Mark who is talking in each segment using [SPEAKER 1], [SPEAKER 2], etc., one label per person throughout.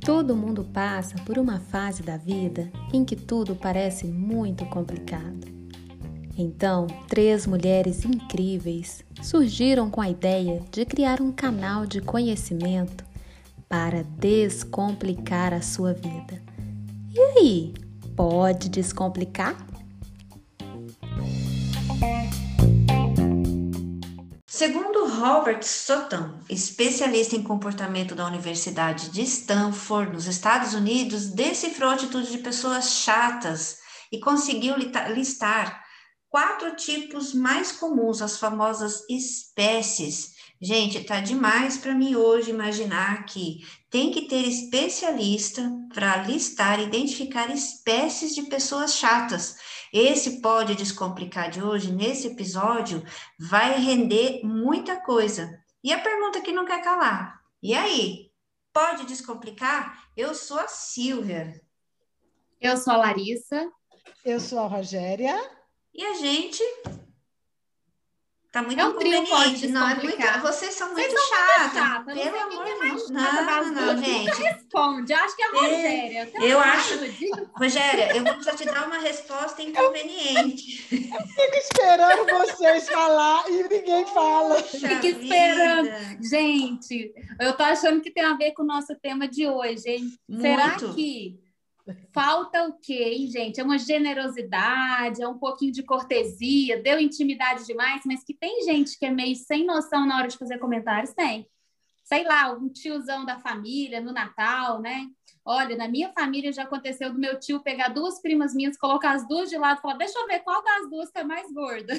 [SPEAKER 1] Todo mundo passa por uma fase da vida em que tudo parece muito complicado. Então, três mulheres incríveis surgiram com a ideia de criar um canal de conhecimento para descomplicar a sua vida. E aí, pode descomplicar?
[SPEAKER 2] Segundo Robert Sutton, especialista em comportamento da Universidade de Stanford, nos Estados Unidos, decifrou atitudes de pessoas chatas e conseguiu listar quatro tipos mais comuns, as famosas espécies. Gente, tá demais para mim hoje imaginar que tem que ter especialista para listar, identificar espécies de pessoas chatas. Esse pode descomplicar de hoje, nesse episódio, vai render muita coisa. E a pergunta que não quer calar: e aí? Pode descomplicar? Eu sou a Silvia.
[SPEAKER 3] Eu sou a Larissa.
[SPEAKER 4] Eu sou a Rogéria.
[SPEAKER 2] E a gente Tá muito é um inconveniente. Não, é muito. Vocês são muito Vocês. Chata. Pelo amor de Deus. Não, não, não, gente.
[SPEAKER 3] responde. Acho que é a Rogéria.
[SPEAKER 2] Eu, eu acho. Rogéria, eu vou precisar te dar uma resposta inconveniente.
[SPEAKER 4] Eu, eu fico esperando vocês falar e ninguém fala.
[SPEAKER 3] Fica esperando. Gente, eu tô achando que tem a ver com o nosso tema de hoje, hein? Muito. Será que Falta o quê, hein, gente? É uma generosidade, é um pouquinho de cortesia, deu intimidade demais, mas que tem gente que é meio sem noção na hora de fazer comentários, tem. Sei lá, um tiozão da família no Natal, né? Olha, na minha família já aconteceu do meu tio pegar duas primas minhas, colocar as duas de lado e falar: deixa eu ver qual das duas é mais gorda.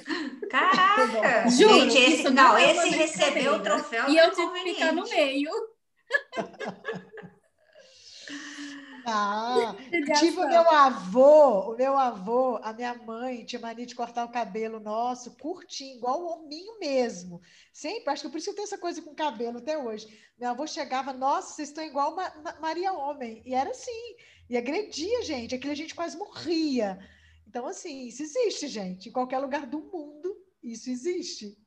[SPEAKER 2] Caraca! Juro, gente, esse, não, não é esse recebeu o troféu.
[SPEAKER 3] E eu tive que ficar no meio.
[SPEAKER 4] Ah, tive o meu avô, o meu avô, a minha mãe tinha mania de cortar o cabelo nosso curtinho, igual o hominho mesmo. Sempre, acho que por isso eu tenho essa coisa com cabelo até hoje. Meu avô chegava, nossa, vocês estão igual uma, Maria Homem. E era assim, e agredia gente, aquilo a gente quase morria. Então, assim, isso existe, gente. Em qualquer lugar do mundo, isso existe.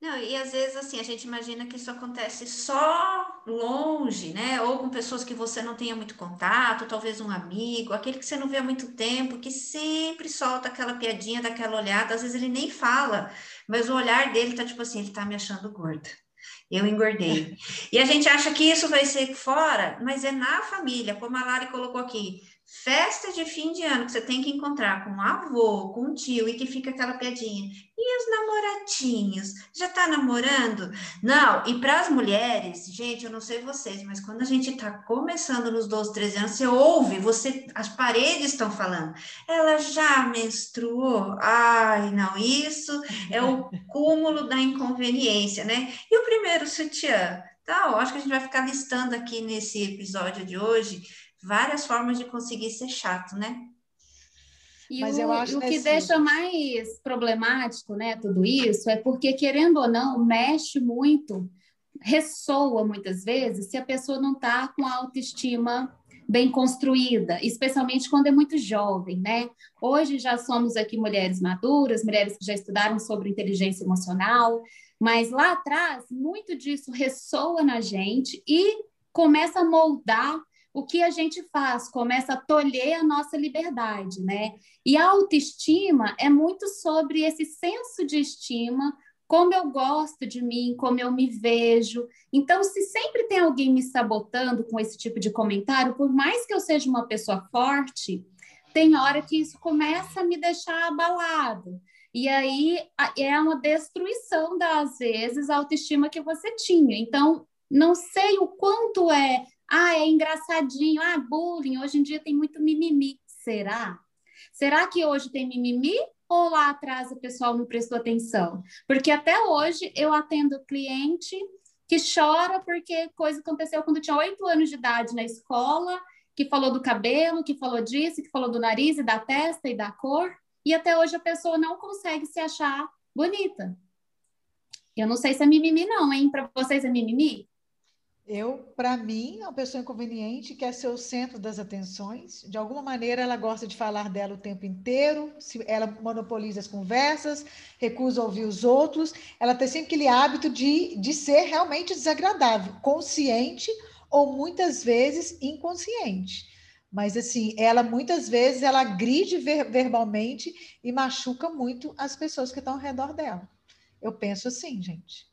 [SPEAKER 2] Não, e às vezes assim, a gente imagina que isso acontece só longe, né? Ou com pessoas que você não tenha muito contato, talvez um amigo, aquele que você não vê há muito tempo, que sempre solta aquela piadinha, daquela olhada, às vezes ele nem fala, mas o olhar dele tá tipo assim, ele tá me achando gorda. Eu engordei. E a gente acha que isso vai ser fora, mas é na família, como a Lari colocou aqui. Festa de fim de ano que você tem que encontrar com um avô, com um tio e que fica aquela piadinha. E os namoratinhos? Já tá namorando? Não, e para as mulheres, gente, eu não sei vocês, mas quando a gente tá começando nos 12, 13 anos, você ouve, você as paredes estão falando. Ela já menstruou? Ai, não, isso é o cúmulo da inconveniência, né? E o primeiro sutiã? Tá, ó, acho que a gente vai ficar listando aqui nesse episódio de hoje várias formas de conseguir ser chato, né?
[SPEAKER 3] E Mas o, eu acho o que deixa mais problemático, né, tudo isso, é porque, querendo ou não, mexe muito, ressoa muitas vezes se a pessoa não está com a autoestima bem construída, especialmente quando é muito jovem, né? Hoje já somos aqui mulheres maduras, mulheres que já estudaram sobre inteligência emocional, mas lá atrás, muito disso ressoa na gente e começa a moldar o que a gente faz? Começa a tolher a nossa liberdade, né? E a autoestima é muito sobre esse senso de estima, como eu gosto de mim, como eu me vejo. Então, se sempre tem alguém me sabotando com esse tipo de comentário, por mais que eu seja uma pessoa forte, tem hora que isso começa a me deixar abalado. E aí é uma destruição das vezes a autoestima que você tinha. Então, não sei o quanto é ah, é engraçadinho. Ah, bullying. Hoje em dia tem muito mimimi. Será? Será que hoje tem mimimi ou lá atrás o pessoal não prestou atenção? Porque até hoje eu atendo cliente que chora porque coisa aconteceu quando tinha oito anos de idade na escola, que falou do cabelo, que falou disso, que falou do nariz e da testa e da cor, e até hoje a pessoa não consegue se achar bonita. Eu não sei se é mimimi não, hein? Para vocês é mimimi?
[SPEAKER 4] Eu, para mim, é uma pessoa inconveniente quer ser o centro das atenções. De alguma maneira, ela gosta de falar dela o tempo inteiro. Ela monopoliza as conversas, recusa ouvir os outros. Ela tem sempre aquele hábito de, de ser realmente desagradável, consciente ou muitas vezes inconsciente. Mas assim, ela muitas vezes ela agride ver, verbalmente e machuca muito as pessoas que estão ao redor dela. Eu penso assim, gente.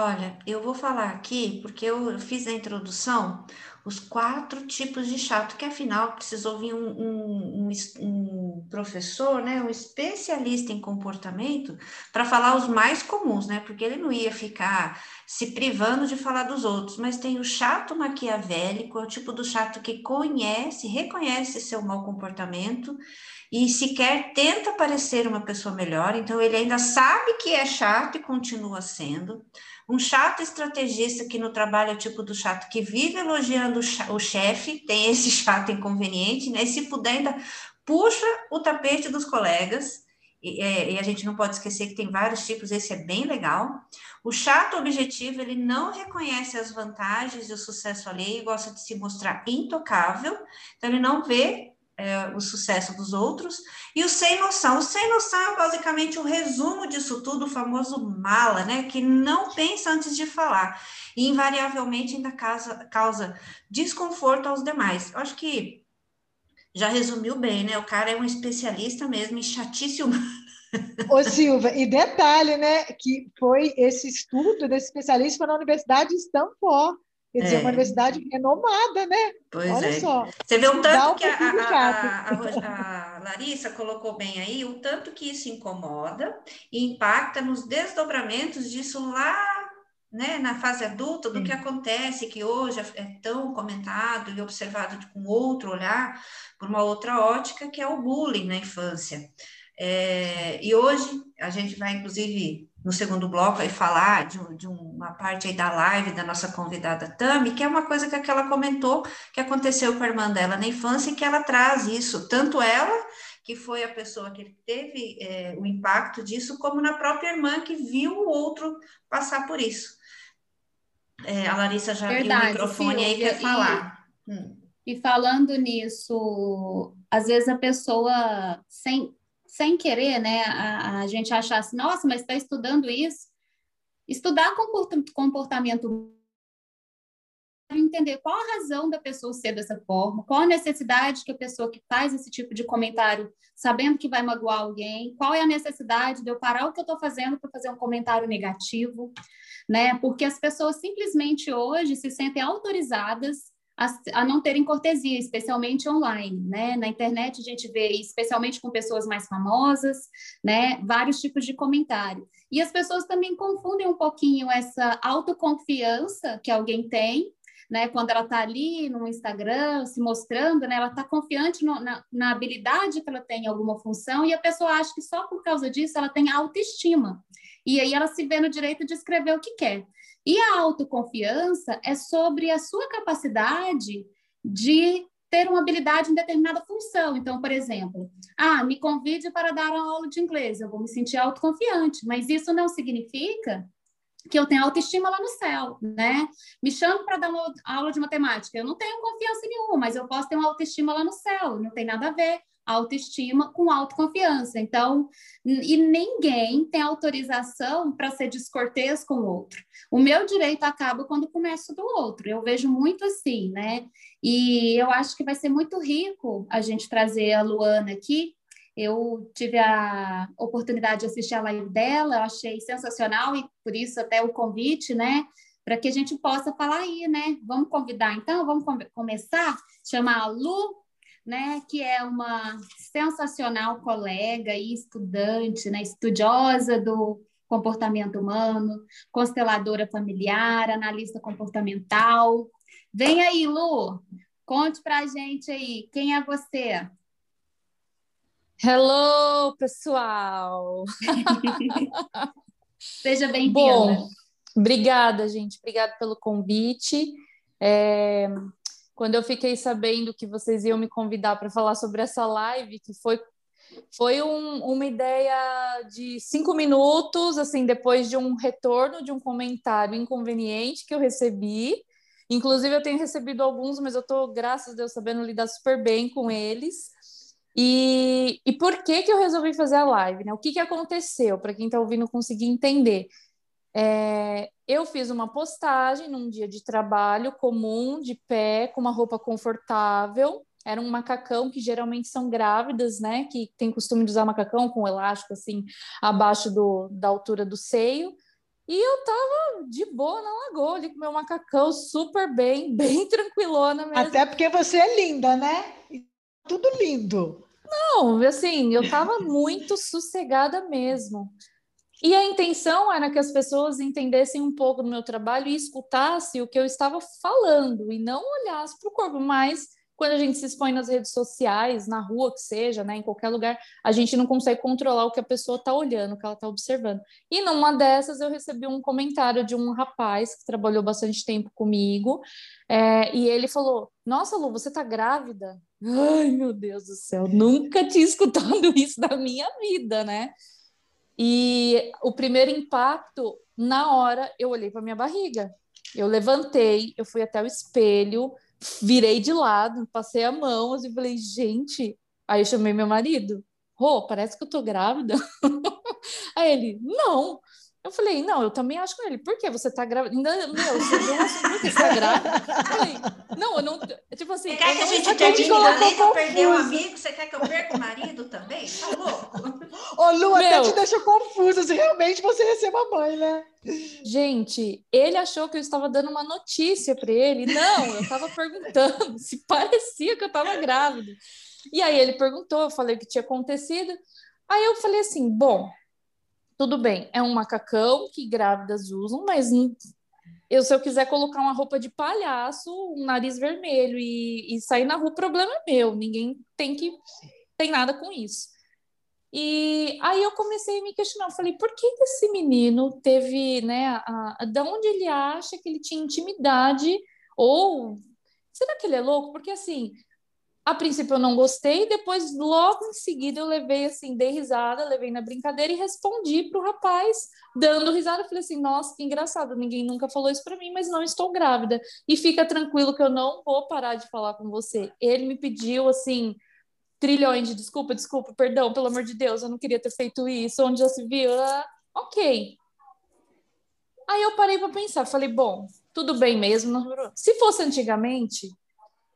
[SPEAKER 2] Olha, eu vou falar aqui, porque eu fiz a introdução, os quatro tipos de chato, que afinal precisou vir um, um, um, um professor, né, um especialista em comportamento, para falar os mais comuns, né, porque ele não ia ficar se privando de falar dos outros, mas tem o chato maquiavélico, é o tipo do chato que conhece, reconhece seu mau comportamento e sequer tenta parecer uma pessoa melhor, então ele ainda sabe que é chato e continua sendo. Um chato estrategista que no trabalho é tipo do chato que vive elogiando o chefe, tem esse chato inconveniente, né? E se puder, ainda puxa o tapete dos colegas. E, é, e, a gente não pode esquecer que tem vários tipos, esse é bem legal. O chato objetivo, ele não reconhece as vantagens e o sucesso alheio, gosta de se mostrar intocável, então ele não vê é, o sucesso dos outros, e o sem noção. O sem noção é basicamente o um resumo disso tudo, o famoso mala, né? Que não pensa antes de falar, e invariavelmente ainda causa, causa desconforto aos demais. Eu acho que já resumiu bem, né? O cara é um especialista mesmo em chatice humana.
[SPEAKER 4] Ô Silva, e detalhe, né, que foi esse estudo desse especialista na Universidade de Stanford, Quer dizer, é. uma universidade renomada, né?
[SPEAKER 2] Pois Olha é. só. Você vê o tanto que a, a, a, a, Larissa colocou bem aí, o tanto que isso incomoda e impacta nos desdobramentos disso lá né, na fase adulta, do Sim. que acontece, que hoje é, é tão comentado e observado com outro olhar, por uma outra ótica, que é o bullying na infância. É, e hoje a gente vai, inclusive, no segundo bloco, aí falar de, de, uma parte aí da live da nossa convidada Tami, que é uma coisa que aquela comentou que aconteceu com a irmã dela na infância e que ela traz isso, tanto ela, que foi a pessoa que teve é, o impacto disso, como na própria irmã que viu o outro passar por isso. É, a Larissa já Verdade, viu o microfone aí quer falar.
[SPEAKER 3] E, hum. e falando nisso, às vezes a pessoa sem sem querer, né, a, a gente achar assim, nossa, mas está estudando isso. Estudar comportamento entender qual a razão da pessoa ser dessa forma, qual a necessidade que a pessoa que faz esse tipo de comentário, sabendo que vai magoar alguém, qual é a necessidade de eu parar o que eu estou fazendo para fazer um comentário negativo, né? Porque as pessoas simplesmente hoje se sentem autorizadas a, a, não terem cortesia, especialmente online, né? Na internet a gente vê, especialmente com pessoas mais famosas, né? Vários tipos de comentário. E as pessoas também confundem um pouquinho essa autoconfiança que alguém tem, né? Quando ela está ali no Instagram se mostrando, né? Ela está confiante no, na, na habilidade que ela tem em alguma função e a pessoa acha que só por causa disso ela tem autoestima. E aí ela se vê no direito de escrever o que quer. E a autoconfiança é sobre a sua capacidade de ter uma habilidade em determinada função. Então, por exemplo, ah, me convide para dar uma aula de inglês, eu vou me sentir autoconfiante, mas isso não significa que eu tenho autoestima lá no céu, né? Me chamo para dar uma aula de matemática, eu não tenho confiança nenhuma, mas eu posso ter uma autoestima lá no céu, não tem nada a ver autoestima com autoconfiança. Então, e ninguém tem autorização para ser descortês com o outro. O meu direito acaba quando começa do outro. Eu vejo muito assim, né? E eu acho que vai ser muito rico a gente trazer a Luana aqui. Eu tive a oportunidade de assistir a live dela, eu achei sensacional e por isso até o convite, né? Para que a gente possa falar aí, né? Vamos convidar então, vamos começar, chamar a Lu né, que é uma sensacional colega e estudante, né, estudiosa do comportamento humano, consteladora familiar, analista comportamental. Vem aí, Lu, conte para a gente aí, quem é você?
[SPEAKER 5] Hello, pessoal!
[SPEAKER 3] Seja bem-vinda.
[SPEAKER 5] Bom, obrigada, gente. Obrigada pelo convite. É, quando eu fiquei sabendo que vocês iam me convidar para falar sobre essa live, que foi foi um, uma ideia de cinco minutos, assim, depois de um retorno de um comentário inconveniente que eu recebi, Inclusive, eu tenho recebido alguns, mas eu estou, graças a Deus, sabendo lidar super bem com eles. E, e por que, que eu resolvi fazer a live? Né? O que, que aconteceu? Para quem está ouvindo conseguir entender. É, eu fiz uma postagem num dia de trabalho comum, de pé, com uma roupa confortável. Era um macacão que geralmente são grávidas, né? Que tem costume de usar macacão com elástico assim abaixo do, da altura do seio. E eu tava de boa na lagoa, ali com meu macacão super bem, bem tranquilona mesmo.
[SPEAKER 4] Até porque você é linda, né? Tudo lindo.
[SPEAKER 5] Não, assim, eu tava muito sossegada mesmo. E a intenção era que as pessoas entendessem um pouco do meu trabalho e escutassem o que eu estava falando e não olhassem para o corpo, mas quando a gente se expõe nas redes sociais, na rua que seja, né, em qualquer lugar, a gente não consegue controlar o que a pessoa está olhando, o que ela está observando. E numa dessas eu recebi um comentário de um rapaz que trabalhou bastante tempo comigo, é, e ele falou: Nossa, Lu, você está grávida? Ai, meu Deus do céu, nunca tinha escutado isso da minha vida, né? E o primeiro impacto, na hora, eu olhei para minha barriga. Eu levantei, eu fui até o espelho, virei de lado, passei a mão assim, e falei, gente. Aí eu chamei meu marido. Rô, parece que eu tô grávida. Aí ele, não. Eu falei, não, eu também acho com ele. Por que você tá grávida? Ainda, meu, você viu por que você tá grávida? Eu falei, não, eu não. Tipo assim.
[SPEAKER 2] Você quer que a gente também pra perder um amigo? Você quer que eu perca o marido também? Tá louco?
[SPEAKER 4] Ô, Lu, meu, até te deixa confusa se realmente você ia ser mamãe, né?
[SPEAKER 5] Gente, ele achou que eu estava dando uma notícia para ele. Não, eu estava perguntando se parecia que eu estava grávida. E aí ele perguntou, eu falei o que tinha acontecido. Aí eu falei assim: bom, tudo bem, é um macacão que grávidas usam, mas eu, se eu quiser colocar uma roupa de palhaço, um nariz vermelho e, e sair na rua, o problema é meu. Ninguém tem que tem nada com isso. E aí eu comecei a me questionar, eu falei, por que esse menino teve, né, a, a, de onde ele acha que ele tinha intimidade, ou será que ele é louco? Porque assim, a princípio eu não gostei, depois logo em seguida eu levei assim, dei risada, levei na brincadeira e respondi para o rapaz, dando risada, eu falei assim, nossa, que engraçado, ninguém nunca falou isso para mim, mas não estou grávida, e fica tranquilo que eu não vou parar de falar com você. Ele me pediu assim, trilhões de desculpa, desculpa, perdão, pelo amor de Deus, eu não queria ter feito isso, onde já se viu, ah, ok. Aí eu parei para pensar, falei, bom, tudo bem mesmo. Se fosse antigamente,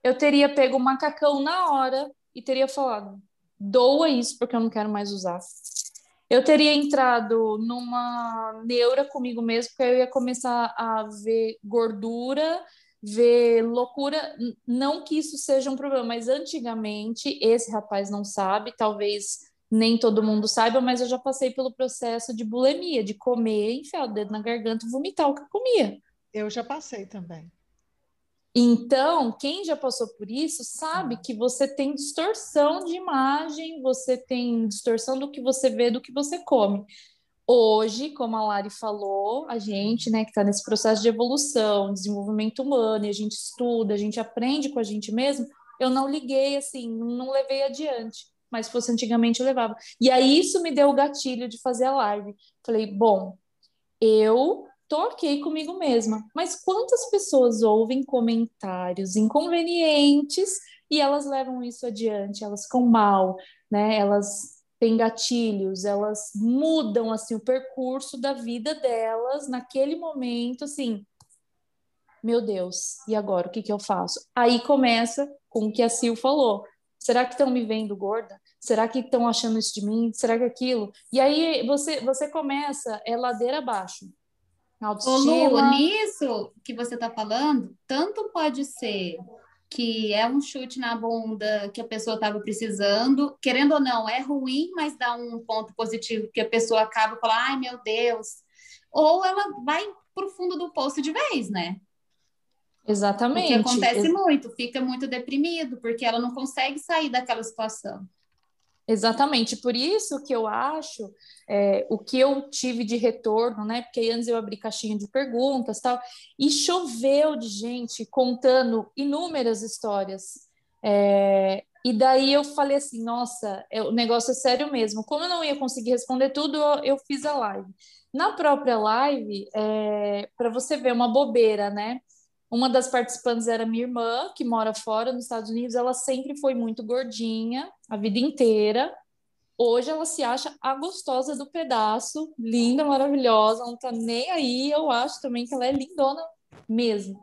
[SPEAKER 5] eu teria pego o macacão na hora e teria falado, doa isso porque eu não quero mais usar. Eu teria entrado numa neura comigo mesmo, porque eu ia começar a ver gordura ver loucura. Não que isso seja um problema, mas antigamente esse rapaz não sabe, talvez nem todo mundo saiba, mas eu já passei pelo processo de bulimia, de comer, enfiar o dedo na garganta e vomitar o que eu comia.
[SPEAKER 4] Eu já passei também.
[SPEAKER 5] Então, quem já passou por isso sabe que você tem distorção de imagem, você tem distorção do que você vê, do que você come. Hoje, como a Lari falou, a gente, né, que está nesse processo de evolução, desenvolvimento humano, e a gente estuda, a gente aprende com a gente mesmo, eu não liguei assim, não levei adiante. Mas se fosse antigamente, eu levava. E aí isso me deu o gatilho de fazer a live. Falei, bom, eu tô ok comigo mesma, mas quantas pessoas ouvem comentários inconvenientes e elas levam isso adiante, elas ficam mal, né? Elas têm gatilhos, elas mudam assim o percurso da vida delas naquele momento, assim, meu Deus, e agora o que, que eu faço? Aí começa com o que a Sil falou. Será que estão me vendo gorda? Será que estão achando isso de mim? Será que aquilo? E aí você você começa é ladeira abaixo.
[SPEAKER 3] Autoestima. Ô Lu, nisso que você está falando, tanto pode ser que é um chute na bunda que a pessoa estava precisando, querendo ou não, é ruim, mas dá um ponto positivo que a pessoa acaba falando, ai meu Deus, ou ela vai para o fundo do poço de vez, né?
[SPEAKER 5] Exatamente.
[SPEAKER 3] O que acontece muito, fica muito deprimido, porque ela não consegue sair daquela situação.
[SPEAKER 5] Exatamente, por isso que eu acho é, o que eu tive de retorno, né? Porque antes eu abri caixinha de perguntas tal, e choveu de gente contando inúmeras histórias. É, e daí eu falei assim, nossa, é, o negócio é sério mesmo. Como eu não ia conseguir responder tudo, eu, eu fiz a live. Na própria live, é, para você ver uma bobeira, né? Uma das participantes era minha irmã, que mora fora nos Estados Unidos. Ela sempre foi muito gordinha a vida inteira. Hoje ela se acha a gostosa do pedaço, linda, maravilhosa, não tá nem aí. Eu acho também que ela é lindona mesmo.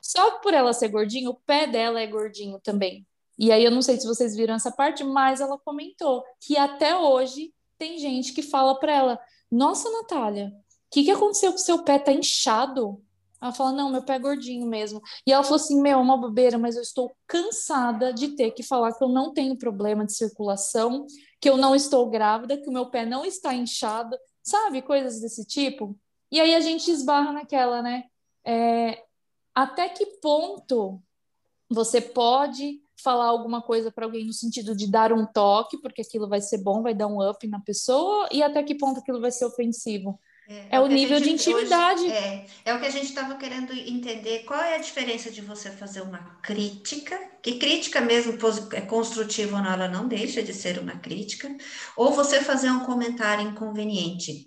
[SPEAKER 5] Só por ela ser gordinha, o pé dela é gordinho também. E aí eu não sei se vocês viram essa parte, mas ela comentou que até hoje tem gente que fala para ela: Nossa, Natália, o que, que aconteceu com seu pé? Tá inchado? Ela fala: Não, meu pé é gordinho mesmo. E ela falou assim: Meu, uma bobeira, mas eu estou cansada de ter que falar que eu não tenho problema de circulação, que eu não estou grávida, que o meu pé não está inchado, sabe? Coisas desse tipo. E aí a gente esbarra naquela, né? É, até que ponto você pode falar alguma coisa para alguém no sentido de dar um toque, porque aquilo vai ser bom, vai dar um up na pessoa, e até que ponto aquilo vai ser ofensivo? É, é o, nível de intimidade. Hoje,
[SPEAKER 2] é, é o que a gente estava querendo entender. Qual é a diferença de você fazer uma crítica, que crítica mesmo é construtiva ou não, ela não deixa de ser uma crítica, ou você fazer um comentário inconveniente.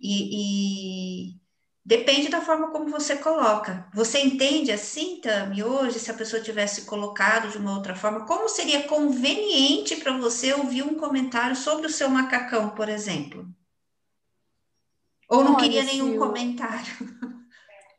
[SPEAKER 2] E, e Depende da forma como você coloca. Você entende assim, Tami, hoje, se a pessoa tivesse colocado de uma outra forma, como seria conveniente para você ouvir um comentário sobre o seu macacão, por exemplo? Ou não Olha, queria nenhum comentário?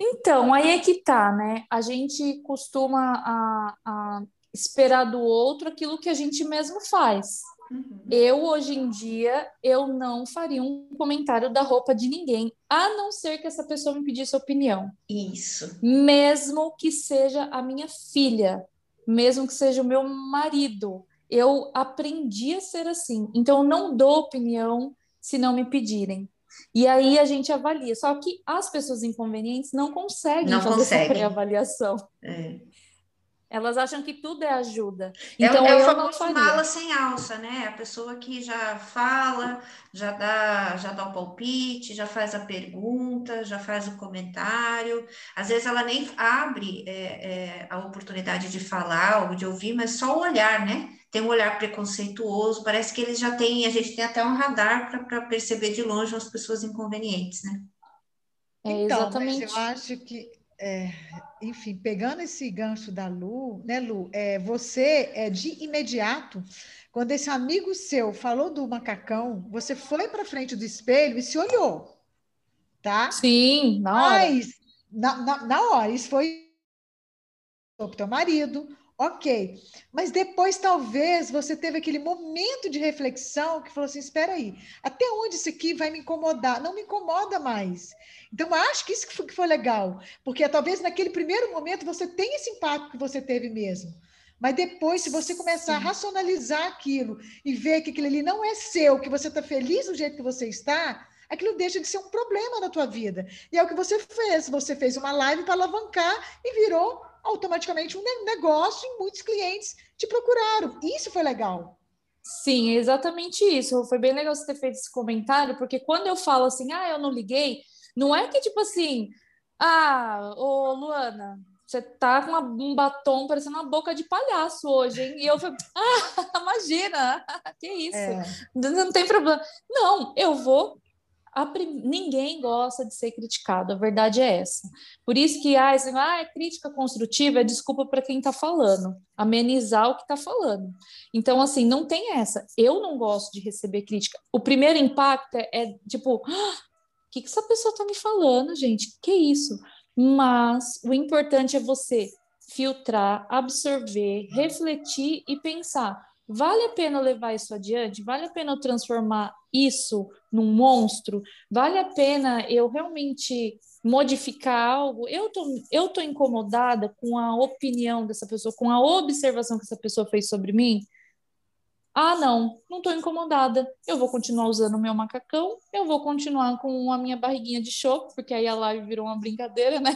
[SPEAKER 5] Então, aí é que tá, né? A gente costuma a, a esperar do outro aquilo que a gente mesmo faz. Uhum. Eu, hoje em dia, eu não faria um comentário da roupa de ninguém, a não ser que essa pessoa me pedisse opinião.
[SPEAKER 2] Isso.
[SPEAKER 5] Mesmo que seja a minha filha, mesmo que seja o meu marido. Eu aprendi a ser assim. Então, eu não dou opinião se não me pedirem. E aí a gente avalia. Só que as pessoas inconvenientes não conseguem não fazer conseguem. essa pré-avaliação. É. Elas acham que tudo é ajuda.
[SPEAKER 2] É então, é, é o famoso mala sem alça, né? A pessoa que já fala, já dá, já dá o palpite, já faz a pergunta, já faz o comentário. Às vezes ela nem abre é, é, a oportunidade de falar ou de ouvir, mas só o olhar, né? Tem um olhar preconceituoso, parece que eles já têm, a gente tem até um radar para perceber de longe as pessoas inconvenientes, né?
[SPEAKER 4] É, exatamente. Então, mas eu acho que é, enfim, pegando esse gancho da Lu, né, Lu? É, você é de imediato, quando esse amigo seu falou do macacão, você foi para frente do espelho e se olhou, tá?
[SPEAKER 5] Sim, na hora.
[SPEAKER 4] Mas, na, na, na hora, isso foi para o teu marido, ok. Mas depois, talvez, você teve aquele momento de reflexão que falou assim: espera aí, até onde isso aqui vai me incomodar? Não me incomoda mais. Então, acho que isso que foi, que foi legal, porque talvez naquele primeiro momento você tenha esse impacto que você teve mesmo. Mas depois, se você começar Sim. a racionalizar aquilo e ver que aquilo ali não é seu, que você está feliz do jeito que você está, aquilo deixa de ser um problema na tua vida. E é o que você fez. Você fez uma live para alavancar e virou automaticamente um negócio e muitos clientes te procuraram. Isso foi legal.
[SPEAKER 5] Sim, exatamente isso. Foi bem legal você ter feito esse comentário, porque quando eu falo assim, ah, eu não liguei, não é que tipo assim, ah, ô Luana, você tá com uma, um batom parecendo uma boca de palhaço hoje, hein? E eu falei, ah, imagina, que isso, é. não tem problema. Não, eu vou Prim... ninguém gosta de ser criticado, a verdade é essa. Por isso que ah, assim, ah, é crítica construtiva é desculpa para quem está falando, amenizar o que está falando. Então, assim, não tem essa. Eu não gosto de receber crítica. O primeiro impacto é, é tipo, ah, o que, que essa pessoa está me falando, gente? Que isso? Mas o importante é você filtrar, absorver, refletir e pensar Vale a pena levar isso adiante? Vale a pena eu transformar isso num monstro? Vale a pena eu realmente modificar algo? Eu tô, eu tô incomodada com a opinião dessa pessoa, com a observação que essa pessoa fez sobre mim? Ah, não, não estou incomodada. Eu vou continuar usando o meu macacão, eu vou continuar com a minha barriguinha de choque, porque aí a live virou uma brincadeira, né?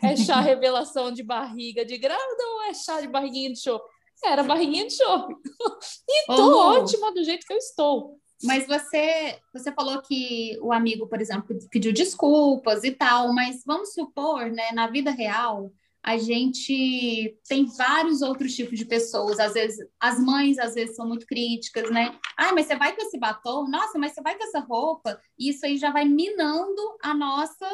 [SPEAKER 5] É chá revelação de barriga de grávida ou é chá de barriguinha de choque? Era barriguinha de shopping. e tô oh, ótima do jeito que eu estou.
[SPEAKER 3] Mas você, você falou que o amigo, por exemplo, pediu desculpas e tal, mas vamos supor, né, na vida real, a gente tem vários outros tipos de pessoas. Às vezes, as mães às vezes são muito críticas, né? Ah, mas você vai com esse batom? Nossa, mas você vai com essa roupa? Isso aí já vai minando a nossa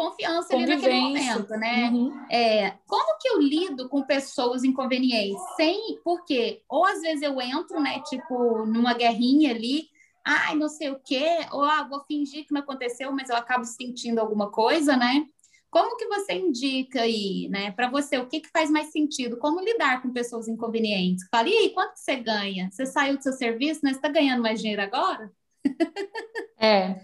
[SPEAKER 3] confiança ali naquele momento, né? Uhum. É, como que eu lido com pessoas inconvenientes? Sem, porque ou às vezes eu entro, né, tipo, numa guerrinha ali, ai, não sei o quê, ou ah, vou fingir que não aconteceu, mas eu acabo sentindo alguma coisa, né? Como que você indica aí, né, para você, o que, que faz mais sentido? Como lidar com pessoas inconvenientes? Fala, e aí, quanto você ganha? Você saiu do seu serviço, né? Você está ganhando mais dinheiro agora?
[SPEAKER 5] É,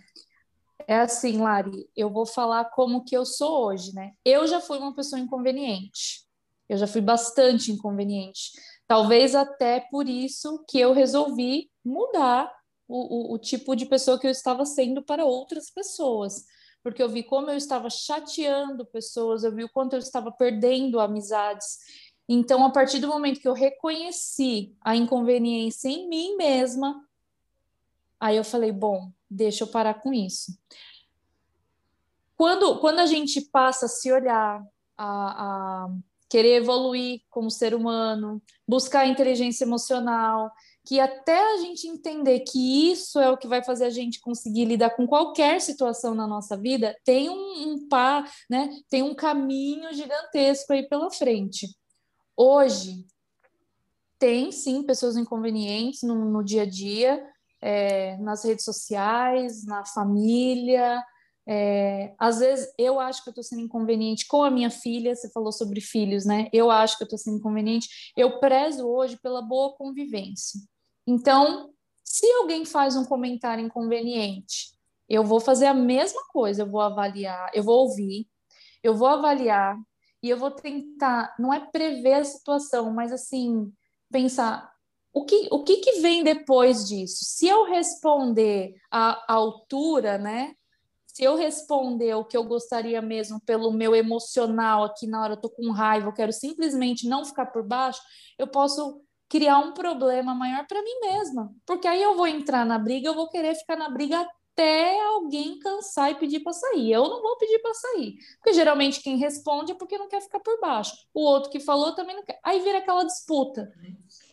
[SPEAKER 5] é assim, Lari, eu vou falar como que eu sou hoje, né? Eu já fui uma pessoa inconveniente. Eu já fui bastante inconveniente. Talvez até por isso que eu resolvi mudar o, o, o tipo de pessoa que eu estava sendo para outras pessoas porque eu vi como eu estava chateando pessoas, eu vi o quanto eu estava perdendo amizades. Então, a partir do momento que eu reconheci a inconveniência em mim mesma, aí eu falei: bom, deixa eu parar com isso. Quando, quando a gente passa a se olhar, a, a querer evoluir como ser humano, buscar inteligência emocional, que até a gente entender que isso é o que vai fazer a gente conseguir lidar com qualquer situação na nossa vida, tem um, um pá, né? Tem um caminho gigantesco aí pela frente. Hoje tem sim pessoas inconvenientes no, no dia a dia, é, nas redes sociais, na família. É, às vezes eu acho que eu estou sendo inconveniente com a minha filha. Você falou sobre filhos, né? Eu acho que eu estou sendo inconveniente. Eu prezo hoje pela boa convivência. Então, se alguém faz um comentário inconveniente, eu vou fazer a mesma coisa, eu vou avaliar, eu vou ouvir, eu vou avaliar e eu vou tentar, não é prever a situação, mas assim, pensar o que, o que, que vem depois disso? Se eu responder à altura, né? Se eu responder o que eu gostaria mesmo pelo meu emocional aqui na hora, eu tô com raiva, eu quero simplesmente não ficar por baixo, eu posso criar um problema maior para mim mesma. Porque aí eu vou entrar na briga, eu vou querer ficar na briga até alguém cansar e pedir para sair. Eu não vou pedir para sair. Porque geralmente quem responde é porque não quer ficar por baixo. O outro que falou também não quer. Aí vira aquela disputa.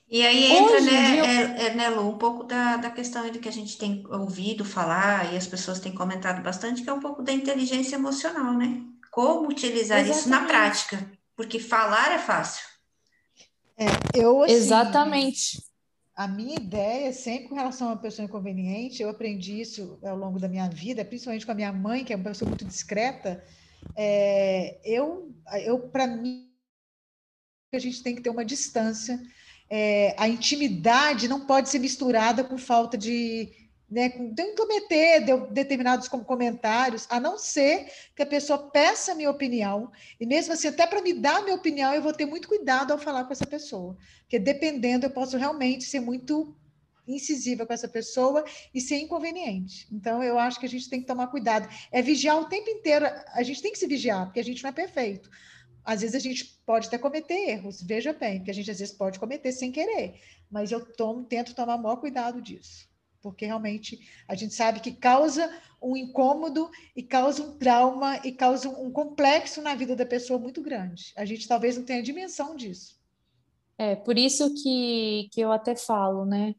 [SPEAKER 2] E aí entra, Hoje, né, eu... é, é, né, Lu, um pouco da, da questão de que a gente tem ouvido falar e as pessoas têm comentado bastante, que é um pouco da inteligência emocional, né? Como utilizar Exatamente. isso na prática. Porque falar é fácil.
[SPEAKER 4] É, eu, assim,
[SPEAKER 5] Exatamente.
[SPEAKER 4] A minha ideia, sempre com relação a uma pessoa inconveniente, eu aprendi isso ao longo da minha vida, principalmente com a minha mãe, que é uma pessoa muito discreta. É, eu, eu para mim, a gente tem que ter uma distância. É, a intimidade não pode ser misturada com falta de né, de intrometer de determinados comentários, a não ser que a pessoa peça a minha opinião, e mesmo assim, até para me dar a minha opinião, eu vou ter muito cuidado ao falar com essa pessoa, porque dependendo, eu posso realmente ser muito incisiva com essa pessoa e ser inconveniente. Então, eu acho que a gente tem que tomar cuidado. É vigiar o tempo inteiro, a gente tem que se vigiar, porque a gente não é perfeito. Às vezes a gente pode até cometer erros, veja bem, porque a gente às vezes pode cometer sem querer, mas eu tomo, tento tomar maior cuidado disso porque realmente a gente sabe que causa um incômodo e causa um trauma e causa um complexo na vida da pessoa muito grande. A gente talvez não tenha dimensão disso.
[SPEAKER 5] É, por isso que, que eu até falo, né?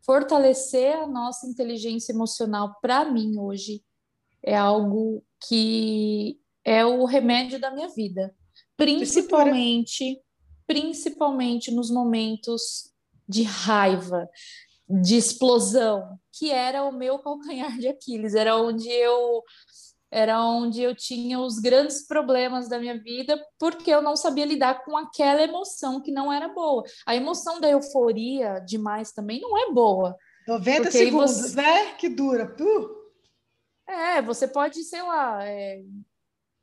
[SPEAKER 5] Fortalecer a nossa inteligência emocional, para mim, hoje, é algo que é o remédio da minha vida. Principalmente, principalmente nos momentos de raiva, de explosão, que era o meu calcanhar de Aquiles, era onde eu era onde eu tinha os grandes problemas da minha vida, porque eu não sabia lidar com aquela emoção que não era boa. A emoção da euforia demais também não é boa.
[SPEAKER 4] 90 segundos, você... né? Que dura. Uh.
[SPEAKER 5] É, você pode, sei lá, é,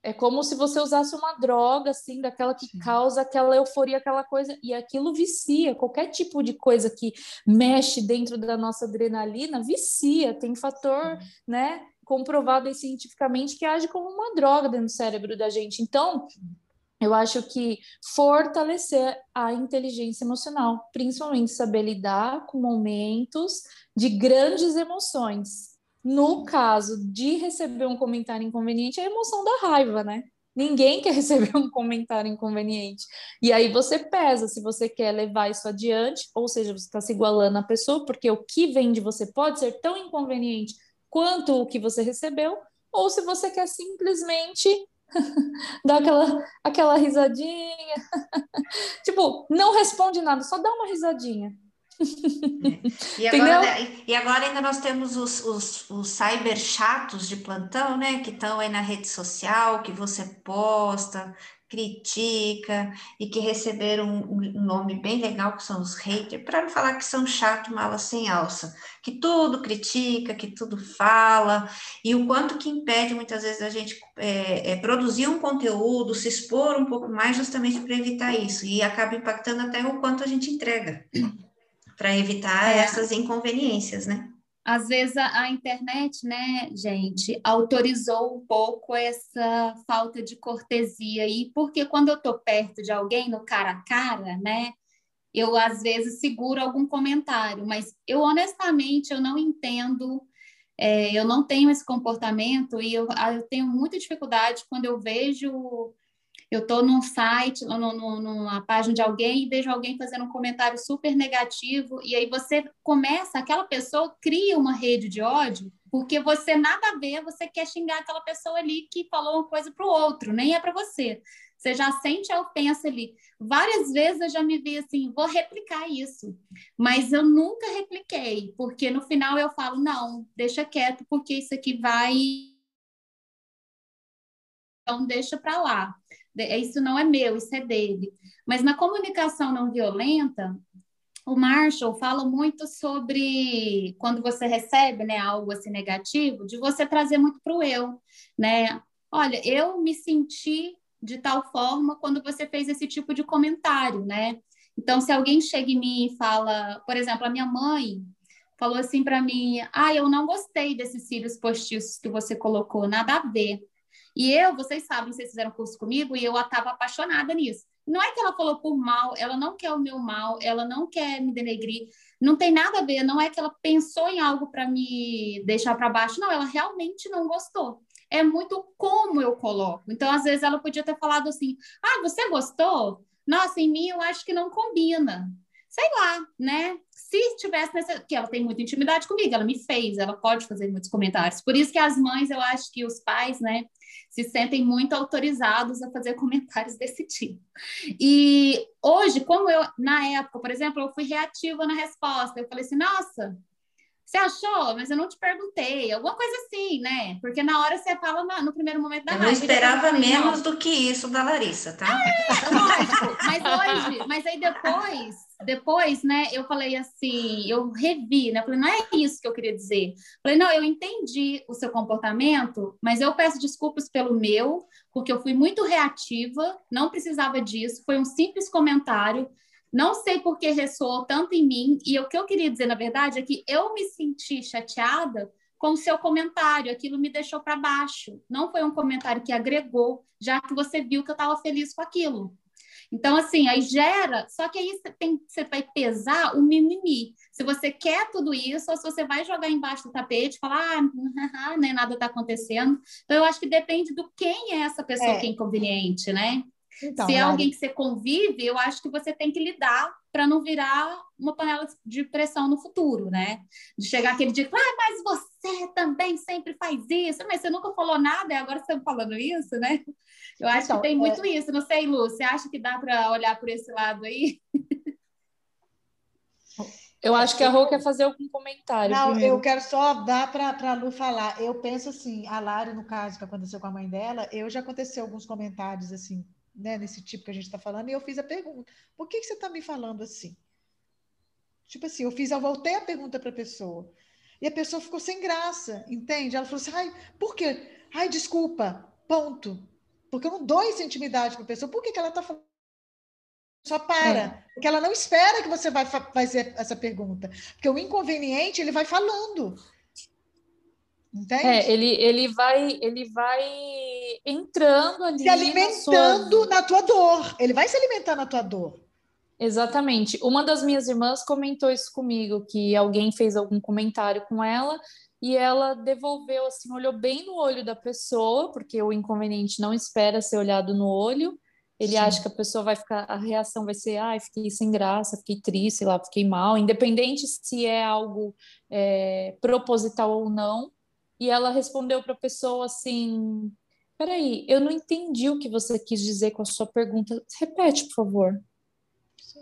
[SPEAKER 5] é como se você usasse uma droga, assim, daquela que causa aquela euforia, aquela coisa, e aquilo vicia. Qualquer tipo de coisa que mexe dentro da nossa adrenalina vicia. Tem fator, né, comprovado cientificamente que age como uma droga dentro do cérebro da gente. Então, eu acho que fortalecer a inteligência emocional, principalmente saber lidar com momentos de grandes emoções no caso de receber um comentário inconveniente, é a emoção da raiva, né? Ninguém quer receber um comentário inconveniente. E aí você pesa se você quer levar isso adiante, ou seja, você está se igualando à pessoa, porque o que vem de você pode ser tão inconveniente quanto o que você recebeu, ou se você quer simplesmente dar aquela, aquela risadinha. tipo, não responde nada, só dá uma risadinha.
[SPEAKER 2] É. E, agora, né, e agora ainda nós temos os, os, os cyber chatos de plantão, né? Que estão aí na rede social, que você posta, critica e que receberam um, um nome bem legal, que são os haters, para não falar que são chato, mala sem alça, que tudo critica, que tudo fala, e o quanto que impede muitas vezes a gente é, é, produzir um conteúdo, se expor um pouco mais justamente para evitar isso, e acaba impactando até o quanto a gente entrega para evitar é. essas inconveniências, né?
[SPEAKER 3] Às vezes a, a, internet, né, gente, autorizou um pouco essa falta de cortesia aí, porque quando eu tô perto de alguém no cara a cara, né, eu às vezes seguro algum comentário, mas eu honestamente eu não entendo, é, eu não tenho esse comportamento e eu, eu tenho muita dificuldade quando eu vejo eu estou num site, numa página de alguém e vejo alguém fazendo um comentário super negativo, e aí você começa, aquela pessoa cria uma rede de ódio, porque você nada a ver, você quer xingar aquela pessoa ali que falou uma coisa para o outro, nem é para você. Você já sente a ofensa ali. Várias vezes eu já me vi assim, vou replicar isso, mas eu nunca repliquei, porque no final eu falo, não, deixa quieto, porque isso aqui vai. Então, deixa para lá. É, isso não é meu, isso é dele. Mas na comunicação não violenta, o Marshall fala muito sobre quando você recebe né, algo assim negativo, de você trazer muito para o eu, né? Olha, eu me senti de tal forma quando você fez esse tipo de comentário, né? Então, se alguém chega em mim e fala, por exemplo, a minha mãe falou assim para mim: Ah, eu não gostei desses cílios postiços que você colocou, nada a ver. E eu, vocês sabem, vocês fizeram curso comigo, e eu estava apaixonada nisso. Não é que ela falou por mal, ela não quer o meu mal, ela não quer me denegrir, não tem nada a ver, não é que ela pensou em algo para me deixar para baixo, não, ela realmente não gostou. É muito como eu coloco. Então, às vezes, ela podia ter falado assim: ah, você gostou? Nossa, em mim eu acho que não combina sei lá, né? Se tivesse nessa. que ela tem muita intimidade comigo, ela me fez, ela pode fazer muitos comentários. Por isso que as mães, eu acho que os pais, né, se sentem muito autorizados a fazer comentários desse tipo. E hoje, como eu, na época, por exemplo, eu fui reativa na resposta, eu falei assim, nossa, você achou? Mas eu não te perguntei. Alguma coisa assim, né? Porque na hora você fala no, no primeiro momento da
[SPEAKER 2] Eu não esperava menos do que isso da Larissa, tá?
[SPEAKER 3] É, lógico. Mas hoje, mas aí depois, depois, né, eu falei assim, eu revi, né? falei, não é isso que eu queria dizer. falei, não, eu entendi o seu comportamento, mas eu peço desculpas pelo meu, porque eu fui muito reativa, não precisava disso, foi um simples comentário. Não sei por que ressoou tanto em mim, e o que eu queria dizer, na verdade, é que eu me senti chateada com o seu comentário, aquilo me deixou para baixo. Não foi um comentário que agregou, já que você viu que eu estava feliz com aquilo. Então, assim, aí gera, só que aí você, tem, você vai pesar o mimimi. Se você quer tudo isso, ou se você vai jogar embaixo do tapete e falar, ah, nem nada está acontecendo. Então, eu acho que depende do quem é essa pessoa é. que é inconveniente, né? Então, Se é alguém que você convive, eu acho que você tem que lidar para não virar uma panela de pressão no futuro, né? De chegar aquele dia, ah, mas você também sempre faz isso, mas você nunca falou nada e agora você está falando isso, né? Eu acho então, que tem muito é... isso. Não sei, Lu, você acha que dá para olhar por esse lado aí?
[SPEAKER 5] Eu acho que a Rô quer fazer algum comentário.
[SPEAKER 4] Não, primeiro. eu quero só dar para a Lu falar. Eu penso assim, a Lari, no caso que aconteceu com a mãe dela, eu já aconteceu alguns comentários assim né, nesse tipo que a gente está falando, e eu fiz a pergunta: por que, que você está me falando assim? Tipo assim, eu fiz, eu voltei a pergunta para a pessoa. E a pessoa ficou sem graça, entende? Ela falou assim: ai, por quê? Ai, desculpa, ponto. Porque eu não dou essa intimidade para a pessoa. Por que, que ela está falando? Só para. É. Porque ela não espera que você vai fazer essa pergunta. Porque o inconveniente, ele vai falando.
[SPEAKER 5] Entende? É, ele, ele, vai, ele vai entrando ali.
[SPEAKER 4] Se alimentando na, sua... na tua dor. Ele vai se alimentar na tua dor.
[SPEAKER 5] Exatamente. Uma das minhas irmãs comentou isso comigo, que alguém fez algum comentário com ela e ela devolveu assim, olhou bem no olho da pessoa, porque o inconveniente não espera ser olhado no olho. Ele Sim. acha que a pessoa vai ficar, a reação vai ser, ai, ah, fiquei sem graça, fiquei triste, lá, fiquei mal, independente se é algo é, proposital ou não e ela respondeu para a pessoa assim: Peraí, eu não entendi o que você quis dizer com a sua pergunta. Repete, por favor.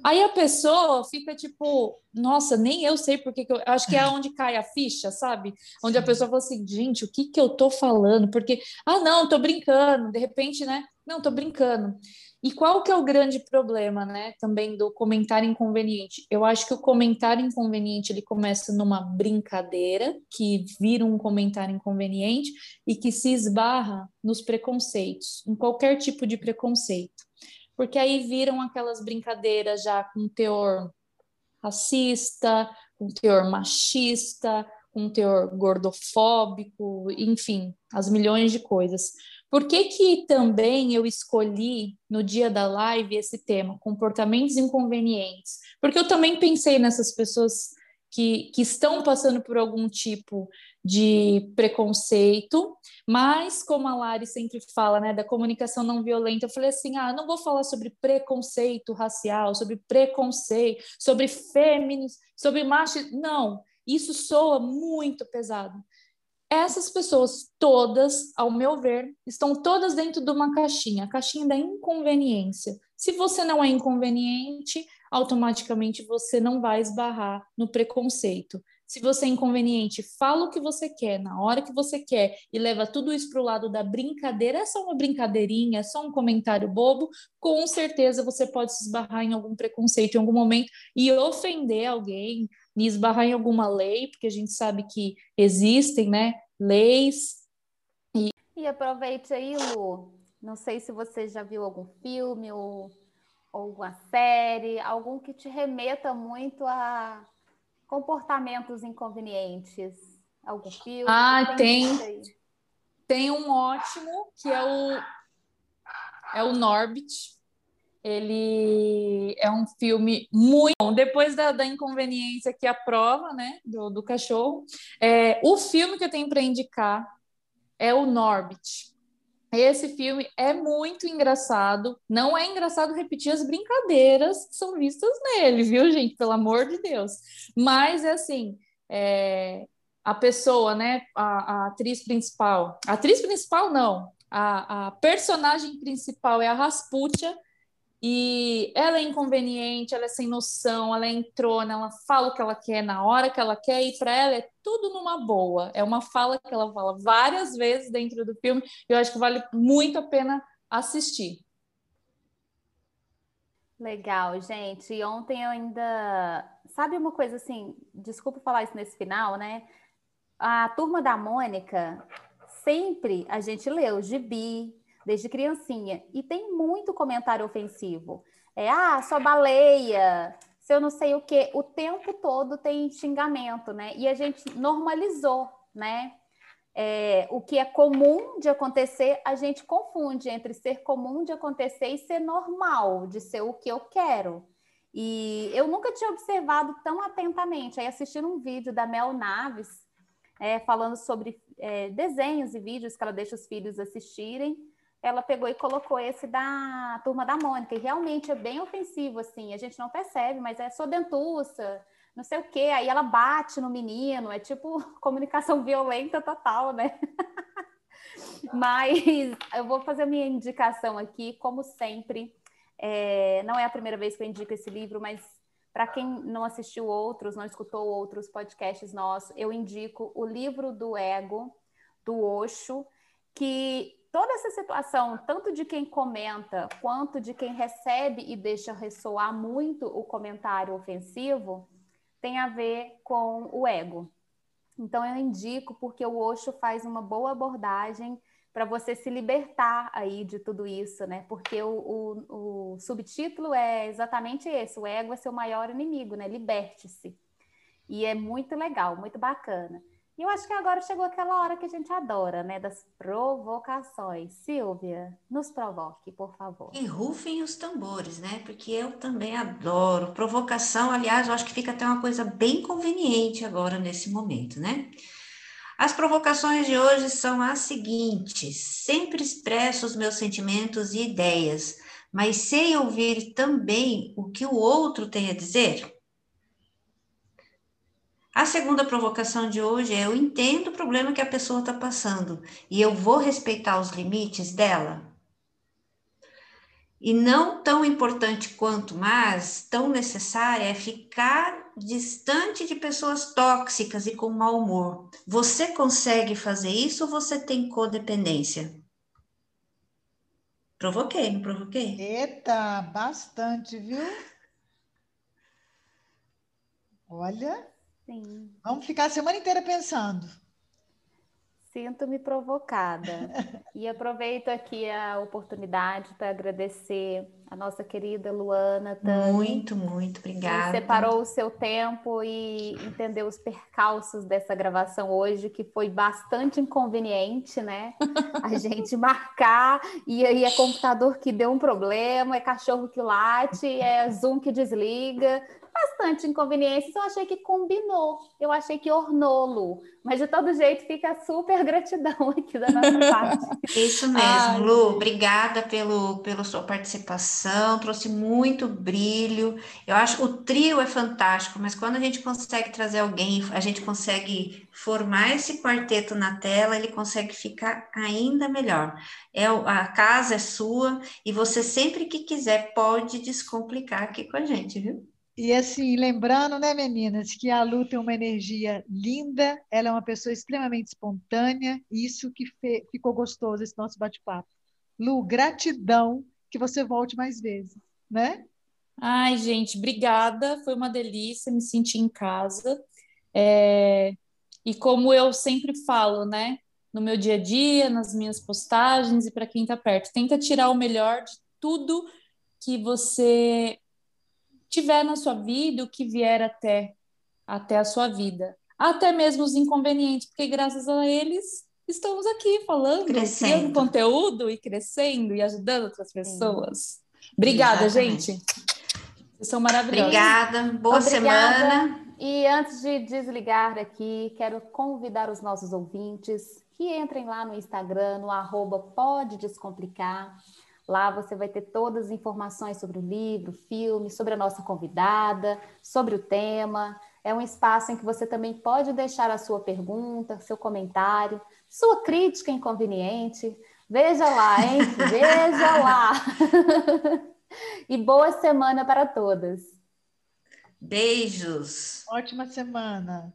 [SPEAKER 5] Aí a pessoa fica tipo, nossa, nem eu sei porque que eu. Acho que é onde cai a ficha, sabe? Onde a pessoa fala assim, gente, o que que eu tô falando? Porque, ah, não, tô brincando. De repente, né? Não, tô brincando. E qual que é o grande problema, né, também do comentário inconveniente? Eu acho que o comentário inconveniente ele começa numa brincadeira que vira um comentário inconveniente e que se esbarra nos preconceitos, em qualquer tipo de preconceito. Porque aí viram aquelas brincadeiras já com teor racista, com teor machista, com teor gordofóbico, enfim, as milhões de coisas. Por que, que também eu escolhi no dia da live esse tema, comportamentos inconvenientes? Porque eu também pensei nessas pessoas que, que estão passando por algum tipo de preconceito, mas como a Lari sempre fala, né, da comunicação não violenta, eu falei assim, ah, não vou falar sobre preconceito racial, sobre preconceito, sobre fêmenis, sobre machismo, não, isso soa muito pesado. Essas pessoas todas, ao meu ver, estão todas dentro de uma caixinha, a caixinha da inconveniência. Se você não é inconveniente, automaticamente você não vai esbarrar no preconceito. Se você é inconveniente, fala o que você quer, na hora que você quer, e leva tudo isso para o lado da brincadeira, é só uma brincadeirinha, é só um comentário bobo, com certeza você pode se esbarrar em algum preconceito em algum momento e ofender alguém, e esbarrar em alguma lei, porque a gente sabe que existem, né, leis.
[SPEAKER 3] E, e aproveite aí, Lu. Não sei se você já viu algum filme ou, ou alguma série, algum que te remeta muito a comportamentos inconvenientes. Algum filme?
[SPEAKER 5] Ah, tem. Tem um ótimo que é o é o Norbit. Ele é um filme muito bom. Depois da, da inconveniência que a prova, né, do, do cachorro, é, o filme que eu tenho para indicar é o Norbit. Esse filme é muito engraçado. Não é engraçado repetir as brincadeiras que são vistas nele, viu, gente? Pelo amor de Deus. Mas é assim, é, a pessoa, né? A, a, atriz principal. A atriz principal, não. A, a personagem principal é a Rasputia, e ela é inconveniente, ela é sem noção, ela é entrona, ela fala o que ela quer na hora que ela quer, e para ela é tudo numa boa. É uma fala que ela fala várias vezes dentro do filme, e eu acho que vale muito a pena assistir.
[SPEAKER 3] Legal, gente. E ontem eu ainda. Sabe uma coisa assim? Desculpa falar isso nesse final, né? A turma da Mônica, sempre a gente leu gibi, desde criancinha. E tem muito comentário ofensivo. É, ah, sua baleia, se eu não sei o quê. O tempo todo tem xingamento, né? E a gente normalizou, né? É, o que é comum de acontecer, a gente confunde entre ser comum de acontecer e ser normal, de ser o que eu quero. E eu nunca tinha observado tão atentamente. Aí assistindo um vídeo da Mel Naves, é, falando sobre é, desenhos e vídeos que ela deixa os filhos assistirem ela pegou e colocou esse da turma da Mônica, e realmente é bem ofensivo, assim, a gente não percebe, mas é só dentuça, não sei o quê, aí ela bate no menino, é tipo comunicação violenta total, né? mas eu vou fazer a minha indicação aqui, como sempre, é, não é a primeira vez que eu indico esse livro, mas para quem não assistiu outros, não escutou outros podcasts nossos, eu indico o livro do Ego, do Osho, que toda essa situação, tanto de quem comenta quanto de quem recebe e deixa ressoar muito o comentário ofensivo, tem a ver com o ego. Então eu indico porque o Osho faz uma boa abordagem para você se libertar aí de tudo isso, né? Porque o, o, o, subtítulo é exatamente esse: o ego é seu maior inimigo, né? Liberte-se. E é muito legal, muito bacana. E eu acho que agora chegou aquela hora que a gente adora, né? Das provocações. Silvia, nos provoque, por favor.
[SPEAKER 2] E rufem os tambores, né? Porque eu também adoro. Provocação, aliás, eu acho que fica até uma coisa bem conveniente agora nesse momento, né? As provocações de hoje são as seguintes: sempre expresso os meus sentimentos e ideias, mas sei ouvir também o que o outro tem a dizer. A segunda provocação de hoje é: eu entendo o problema que a pessoa está passando e eu vou respeitar os limites dela. E não tão importante quanto, mas tão necessária é ficar distante de pessoas tóxicas e com mau humor. Você consegue fazer isso ou você tem codependência? Provoquei, não provoquei?
[SPEAKER 4] Eita, bastante, viu? Olha. Sim. Vamos ficar a semana inteira pensando.
[SPEAKER 3] Sinto-me provocada. e aproveito aqui a oportunidade para agradecer a nossa querida Luana
[SPEAKER 2] Tani. Muito, muito obrigada.
[SPEAKER 3] Que separou o seu tempo e entendeu os percalços dessa gravação hoje, que foi bastante inconveniente, né? A gente marcar e aí é computador que deu um problema, é cachorro que late, é Zoom que desliga bastante inconveniências, eu achei que combinou, eu achei que ornou, Lu. Mas de todo jeito fica super gratidão aqui da nossa parte.
[SPEAKER 2] Isso mesmo, Ai, Lu, obrigada pelo, pela sua participação, trouxe muito brilho. Eu acho que o trio é fantástico, mas quando a gente consegue trazer alguém, a gente consegue formar esse quarteto na tela, ele consegue ficar ainda melhor. É, a casa é sua e você sempre que quiser pode descomplicar aqui com a gente, viu?
[SPEAKER 4] E assim, lembrando, né, meninas, que a Lu tem uma energia linda, ela é uma pessoa extremamente espontânea, isso que ficou gostoso esse nosso bate-papo. Lu, gratidão que você volte mais vezes, né?
[SPEAKER 5] Ai, gente, obrigada, foi uma delícia me sentir em casa. É... E como eu sempre falo, né, no meu dia a dia, nas minhas postagens e para quem está perto, tenta tirar o melhor de tudo que você tiver na sua vida, o que vier até, até a sua vida. Até mesmo os inconvenientes, porque graças a eles estamos aqui falando, crescendo. criando conteúdo e crescendo e ajudando outras pessoas. Sim. Obrigada, Exatamente. gente. Vocês são maravilhosos.
[SPEAKER 2] Obrigada, boa Obrigada. semana.
[SPEAKER 3] E antes de desligar aqui, quero convidar os nossos ouvintes que entrem lá no Instagram, no arroba Pode Descomplicar. Lá você vai ter todas as informações sobre o livro, filme, sobre a nossa convidada, sobre o tema. É um espaço em que você também pode deixar a sua pergunta, seu comentário, sua crítica inconveniente. Veja lá, hein? Veja lá! e boa semana para todas.
[SPEAKER 2] Beijos.
[SPEAKER 4] Ótima semana.